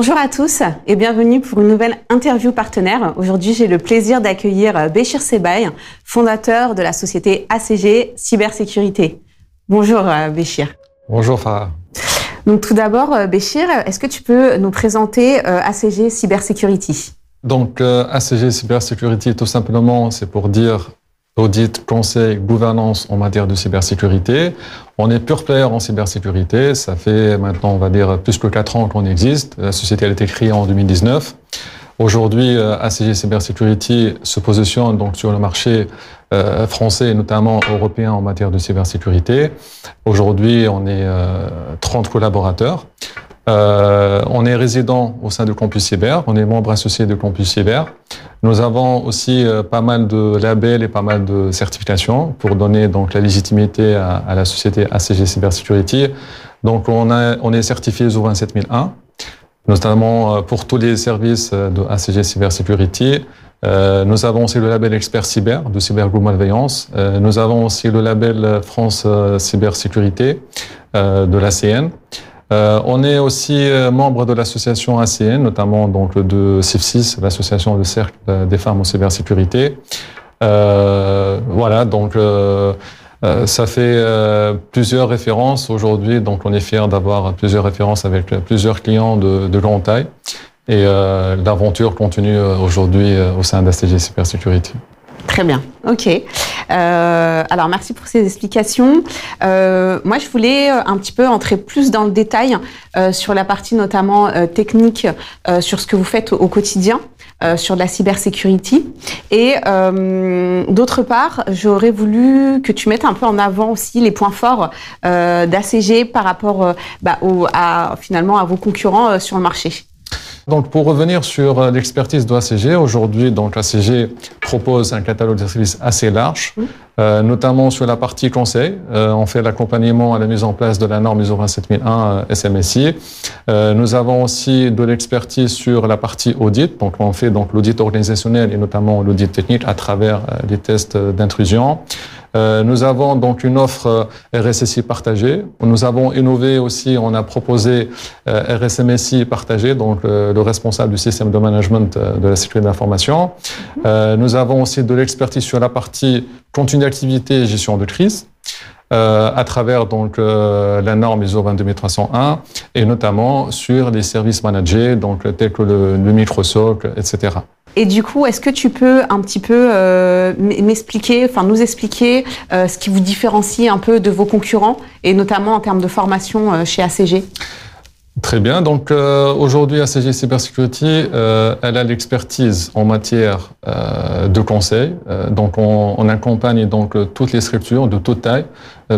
Bonjour à tous et bienvenue pour une nouvelle interview partenaire. Aujourd'hui, j'ai le plaisir d'accueillir Béchir Sebaï, fondateur de la société ACG Cybersécurité. Bonjour Béchir. Bonjour Farah. Donc tout d'abord, Béchir, est-ce que tu peux nous présenter ACG Cybersécurité Donc ACG Cybersécurité, tout simplement, c'est pour dire audit, conseil, gouvernance en matière de cybersécurité. On est pure player en cybersécurité. Ça fait maintenant, on va dire, plus que quatre ans qu'on existe. La société a été créée en 2019. Aujourd'hui, euh, ACG Cybersecurity se positionne donc sur le marché euh, français et notamment européen en matière de cybersécurité. Aujourd'hui, on est 30 euh, collaborateurs. Euh, on est résident au sein de Campus Cyber, on est membre associé de Campus Cyber. Nous avons aussi euh, pas mal de labels et pas mal de certifications pour donner donc la légitimité à, la société ACG Cybersecurity. Donc on, a, on est certifié ISO 27001, notamment euh, pour tous les services de ACG Cybersecurity. Euh, nous avons aussi le label Expert Cyber de Cybergroup Malveillance. Euh, nous avons aussi le label France Cybersécurité euh, de l'ACN. Euh, on est aussi euh, membre de l'association ACN, notamment donc de CIF6, l'association de cercle des femmes en cybersécurité. Euh, voilà, donc euh, euh, ça fait plusieurs références aujourd'hui, donc on est fier d'avoir plusieurs références avec plusieurs clients de, de grande taille. Et l'aventure continue aujourd'hui au sein d'ACG Cybersécurité. Très bien, ok. Euh, alors merci pour ces explications. Euh, moi, je voulais euh, un petit peu entrer plus dans le détail sur la partie notamment technique, sur ce que vous faites au, quotidien. sur la cybersécurité. Et d'autre part, j'aurais voulu que tu mettes un peu en avant aussi les points forts d'ACG par rapport bah, à, finalement à vos concurrents sur le marché. Donc, pour revenir sur euh, l'expertise de ACG, aujourd'hui, donc ACG propose un catalogue de services assez large, euh, notamment sur la partie conseil. Euh, on fait l'accompagnement à la mise en place de la norme ISO 27001 SMSI. Euh, nous avons aussi de l'expertise sur la partie audit. Donc, on fait donc l'audit organisationnel et notamment l'audit technique à travers les tests d'intrusion. Euh, nous avons donc une offre euh, RSSI partagée. Nous avons innové aussi, on a proposé euh, RSMSI partagé, donc le responsable du système de management de la sécurité de nous avons aussi de l'expertise sur la partie contenu d'activité et gestion de crise. Euh, à travers donc euh, la norme ISO 22301 et notamment sur les services managés, donc tels que le, le Microsoft, etc. Et du coup, est-ce que tu peux un petit peu euh, m'expliquer, enfin nous expliquer ce qui vous différencie un peu de vos concurrents et notamment en termes de formation chez ACG Très bien. Donc euh, aujourd'hui, ACG Cybersecurity, euh, elle a l'expertise en matière euh, de conseil. donc on, on, accompagne donc toutes les structures de toute taille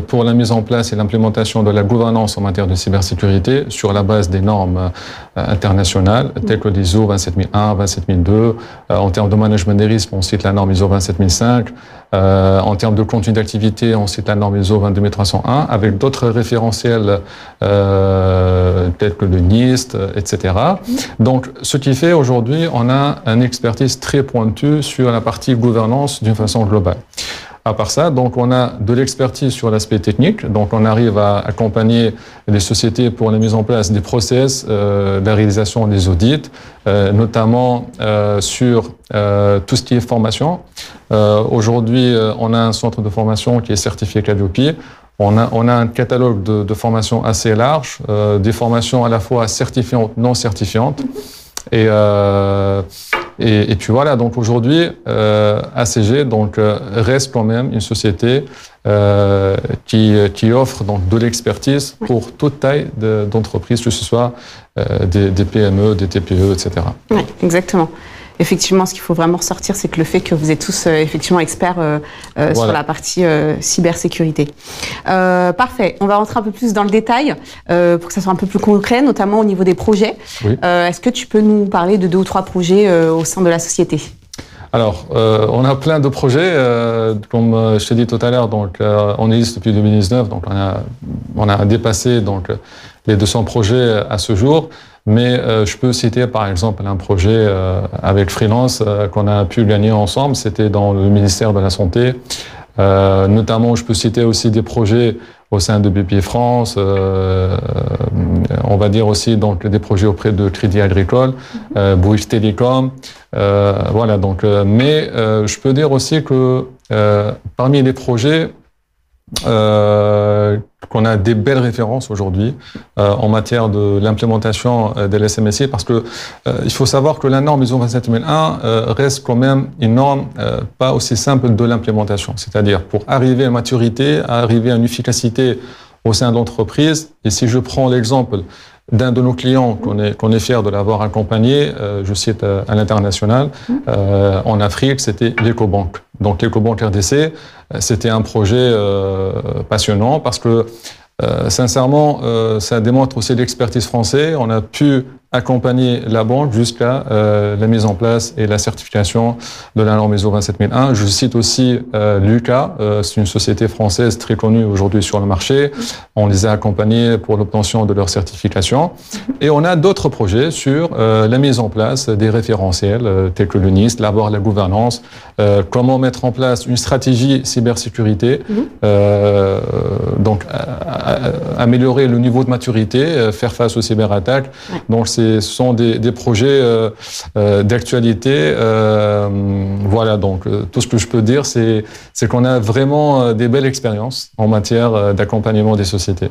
pour la mise en place et l'implémentation de la gouvernance en matière de cybersécurité sur la base des normes internationales telles que l'ISO 27001, 27002. en termes de management des risques, on cite la norme ISO 27005. Euh, en termes de contenu d'activité, on cite la norme ISO 22301 avec d'autres référentiels euh, tels que le NIST, etc. Donc, ce qui fait aujourd'hui, on a une expertise très pointue sur la partie gouvernance d'une façon globale. À part ça, donc on a de l'expertise sur l'aspect technique. Donc on arrive à accompagner les sociétés pour la mise en place des process, euh, la réalisation des audits, euh, notamment euh, sur euh, tout ce qui est formation. Euh, aujourd'hui, euh, on a un centre de formation qui est certifié Calliope. On a, on a un catalogue de, de formation assez large, des formations à la fois certifiantes, non certifiantes. Et et, et, puis voilà, donc aujourd'hui, euh, ACG donc, euh, reste quand même une société euh, qui, qui, offre donc, de l'expertise pour toute taille d'entreprise, que ce soit euh, des, des, PME, des TPE, etc. Oui, exactement effectivement, ce qu'il faut vraiment ressortir, c'est que le fait que vous êtes tous euh, effectivement experts euh, euh, voilà. sur la partie cybersécurité. parfait. On va rentrer un peu plus dans le détail pour que ça soit un peu plus concret, notamment au niveau des projets. Oui. Est-ce que tu peux nous parler de deux ou trois projets au sein de la société? Alors, euh, on a plein de projets, euh, comme je t'ai dit tout à l'heure. Donc, euh, on existe depuis 2019, donc on a, on a dépassé donc les 200 projets à ce jour. Mais euh, je peux citer par exemple un projet euh, avec Freelance euh, qu'on a pu gagner ensemble. C'était dans le ministère de la Santé. notamment, je peux citer aussi des projets au sein de BP France, on va dire aussi donc des projets auprès de Crédit Agricole, euh, Bouygues Télécom, voilà donc. mais je peux dire aussi que parmi les projets euh, qu'on a des belles références aujourd'hui euh, en matière de l'implémentation euh, de l'SMSI parce que euh, il faut savoir que la norme ISO 27001 reste quand même une norme pas aussi simple de l'implémentation. C'est-à-dire pour arriver à maturité, à arriver à une efficacité au sein de l'entreprise. Et si je prends l'exemple d'un de nos clients qu'on est, fier de l'avoir accompagné, euh, je cite euh, à l'international, euh, en Afrique, c'était l'EcoBank. Donc l'EcoBank RDC, c'était un projet passionnant parce que sincèrement, ça démontre aussi l'expertise française. On a pu accompagner la banque jusqu'à euh, la mise en place et la certification de la norme ISO 27001. Je cite aussi euh, Lucas, euh, c'est une société française très connue aujourd'hui sur le marché. On les a accompagnés pour l'obtention de leur certification. Et on a d'autres projets sur euh, la mise en place des référentiels euh, tels que le NIST, l'avoir la gouvernance, comment mettre en place une stratégie cybersécurité, mhm. donc améliorer le niveau de maturité, faire face aux cyberattaques. Donc ce sont des, projets euh, euh, d'actualité. Euh, voilà, donc tout ce que je peux dire, c'est qu'on a vraiment des belles expériences en matière d'accompagnement des sociétés.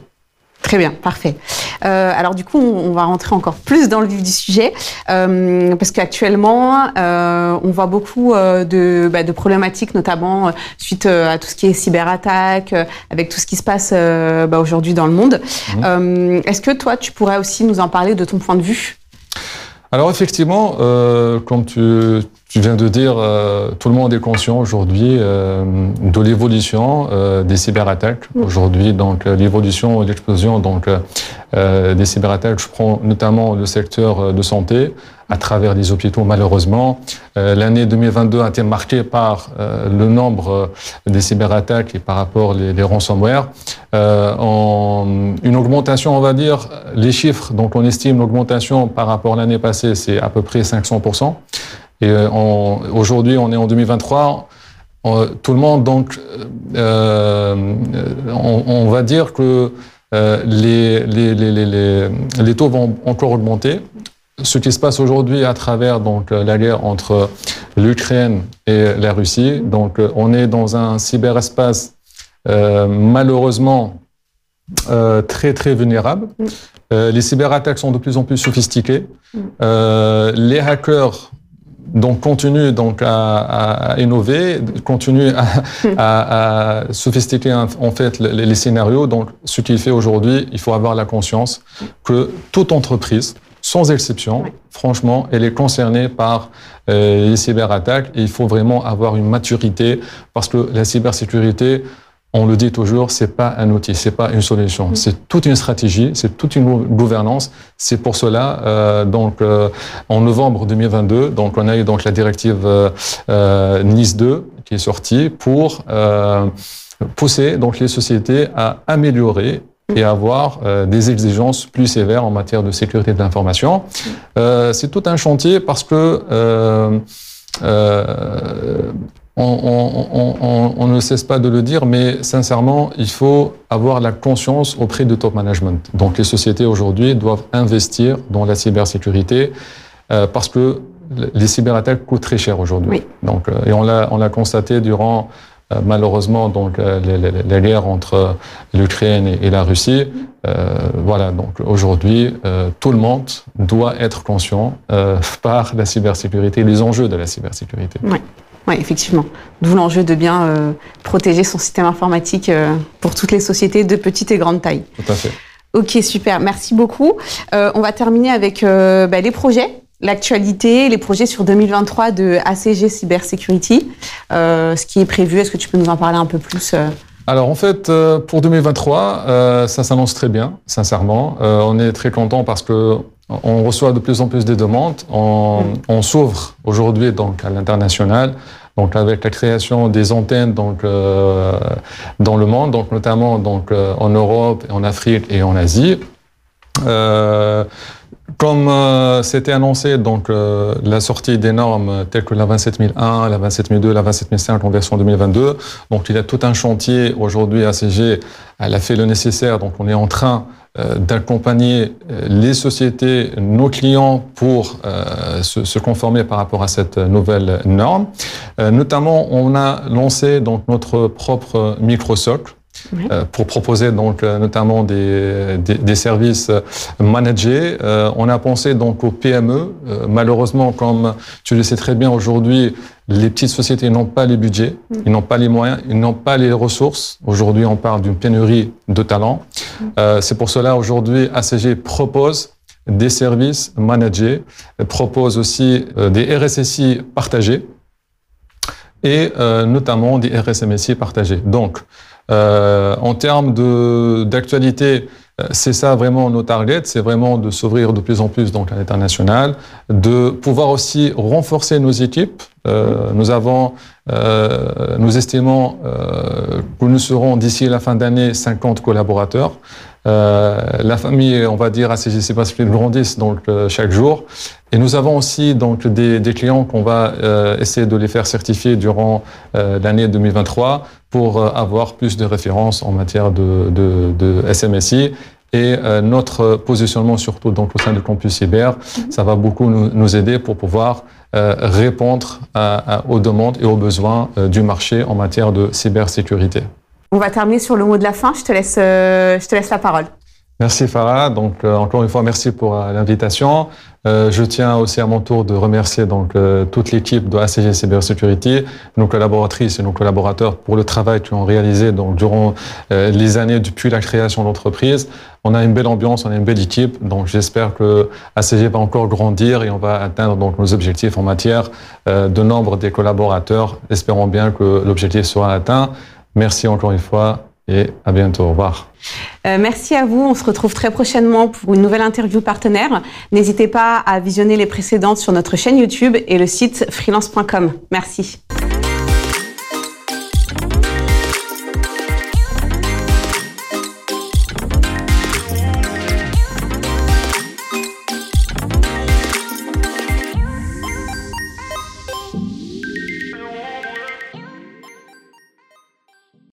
Très bien, parfait. Euh, alors du coup, on, va rentrer encore plus dans le vif du sujet, euh, parce qu'actuellement, euh, on voit beaucoup de, bah, de, problématiques, notamment suite à tout ce qui est cyberattaque, avec tout ce qui se passe bah, aujourd'hui dans le monde. Mmh. Est-ce que toi, tu pourrais aussi nous en parler de ton point de vue? Alors effectivement, comme tu, tu viens de dire, euh, tout le monde est conscient aujourd'hui euh, de l'évolution euh, des cyberattaques. Aujourd'hui, donc l'évolution et l'explosion donc des cyberattaques. Je prends notamment le secteur de santé à travers les hôpitaux. Malheureusement, l'année 2022 a été marquée par le nombre des cyberattaques et par rapport les, les ransomware. en une augmentation, on va dire, les chiffres. Donc, on estime l'augmentation par rapport à l'année passée, c'est à peu près 500 et euh, aujourd'hui, on est en 2023. tout le monde, donc, euh, on, on, va dire que euh, les, les, les, les, taux vont encore augmenter. Ce qui se passe aujourd'hui à travers donc la guerre entre l'Ukraine et la Russie, donc on est dans un cyberespace euh, malheureusement euh, très très vulnérable. Mm. Euh, les cyberattaques sont de plus en plus sophistiquées. Mm. les hackers donc continue donc à, à innover, continue à, à, sophistiquer en fait les, les, scénarios. Donc, ce qu'il fait aujourd'hui, il faut avoir la conscience que toute entreprise, sans exception, franchement, elle est concernée par euh, les cyberattaques et il faut vraiment avoir une maturité parce que la cybersécurité, on le dit toujours, c'est pas un outil, c'est pas une solution, mm. c'est toute une stratégie, c'est toute une gouvernance. C'est pour cela, euh, donc euh, en novembre 2022, donc on a eu donc la directive euh, euh Nice 2 qui est sortie pour euh, pousser donc les sociétés à améliorer et avoir des exigences plus sévères en matière de sécurité de l'information. Mm. c'est tout un chantier parce que on, ne cesse pas de le dire, mais sincèrement, il faut avoir la conscience auprès du top management. Donc les sociétés aujourd'hui doivent investir dans la cybersécurité euh, parce que les cyberattaques coûtent très cher aujourd'hui. Donc euh, et on l'a on l'a constaté durant euh, malheureusement donc les, guerres entre l'Ukraine et, la Russie. voilà donc aujourd'hui tout le monde doit être conscient par la cybersécurité, les enjeux de la cybersécurité. Oui. Oui, effectivement. D'où l'enjeu de bien euh, protéger son système informatique euh, pour toutes les sociétés de petite et grande taille. Tout à fait. Ok, super. Merci beaucoup. Euh, on va terminer avec bah, les projets, l'actualité, les projets sur 2023 de ACG Cybersecurity. ce qui est prévu, est-ce que tu peux nous en parler un peu plus alors en fait, pour 2023, ça s'annonce très bien, sincèrement. on est très content parce que on reçoit de plus en plus de demandes. On, mm. on s'ouvre aujourd'hui donc à l'international. Donc avec la création des antennes donc euh, dans le monde, donc notamment donc euh, en Europe, en Afrique et en Asie. Comme c'était annoncé, donc la sortie des normes telles que la 27001, la 27002, la 27005 en version 2022. Donc il y a tout un chantier aujourd'hui. ACG elle a fait le nécessaire. Donc on est en train d'accompagner les sociétés, nos clients pour se, se, conformer par rapport à cette nouvelle norme. notamment, on a lancé donc notre propre microsocle euh, pour proposer donc euh, notamment des, des, des services euh, managés. on a pensé donc aux PME. malheureusement, comme tu le sais très bien aujourd'hui, les petites sociétés n'ont pas les budgets, ils n'ont pas les moyens, ils n'ont pas les ressources. Aujourd'hui, on parle d'une pénurie de talents. C'est pour cela aujourd'hui, ACG propose des services managés, propose aussi des RSSI partagés et notamment des RSMSI partagés. Donc, euh, en termes d'actualité, euh, c'est ça vraiment nos targets, c'est vraiment de s'ouvrir de plus en plus donc à l'international, de pouvoir aussi renforcer nos équipes. Euh, nous avons, euh, nous estimons euh, que nous serons d'ici la fin d'année 50 collaborateurs. Euh, la famille, on va dire, à CGC Pacifique grandissent donc chaque jour. Et nous avons aussi donc des, des clients qu'on va essayer de les faire certifier durant l'année 2023 pour avoir plus de références en matière de, de, de SMSI et euh, notre positionnement, surtout donc, au sein du campus cyber, mhm. ça va beaucoup nous, nous aider pour pouvoir euh, répondre à, à, aux demandes et aux besoins euh, du marché en matière de cybersécurité. On va terminer sur le mot de la fin. Je te laisse, euh, je te laisse la parole. Merci Farah. Donc euh, encore une fois, merci pour euh, l'invitation. Euh, je tiens aussi à mon tour de remercier donc toute l'équipe de ACG Cybersecurity, nos collaboratrices et nos collaborateurs pour le travail qu'ils ont réalisé donc durant les années depuis la création de l'entreprise. On a une belle ambiance, on a une belle équipe, donc j'espère que ACG va encore grandir et on va atteindre donc nos objectifs en matière de nombre des collaborateurs. Espérons bien que l'objectif sera atteint. Merci encore une fois et à bientôt. Au revoir. Euh, merci à vous. On se retrouve très prochainement pour une nouvelle interview partenaire. N'hésitez pas à visionner les précédentes sur notre chaîne YouTube et le site freelance.com. Merci.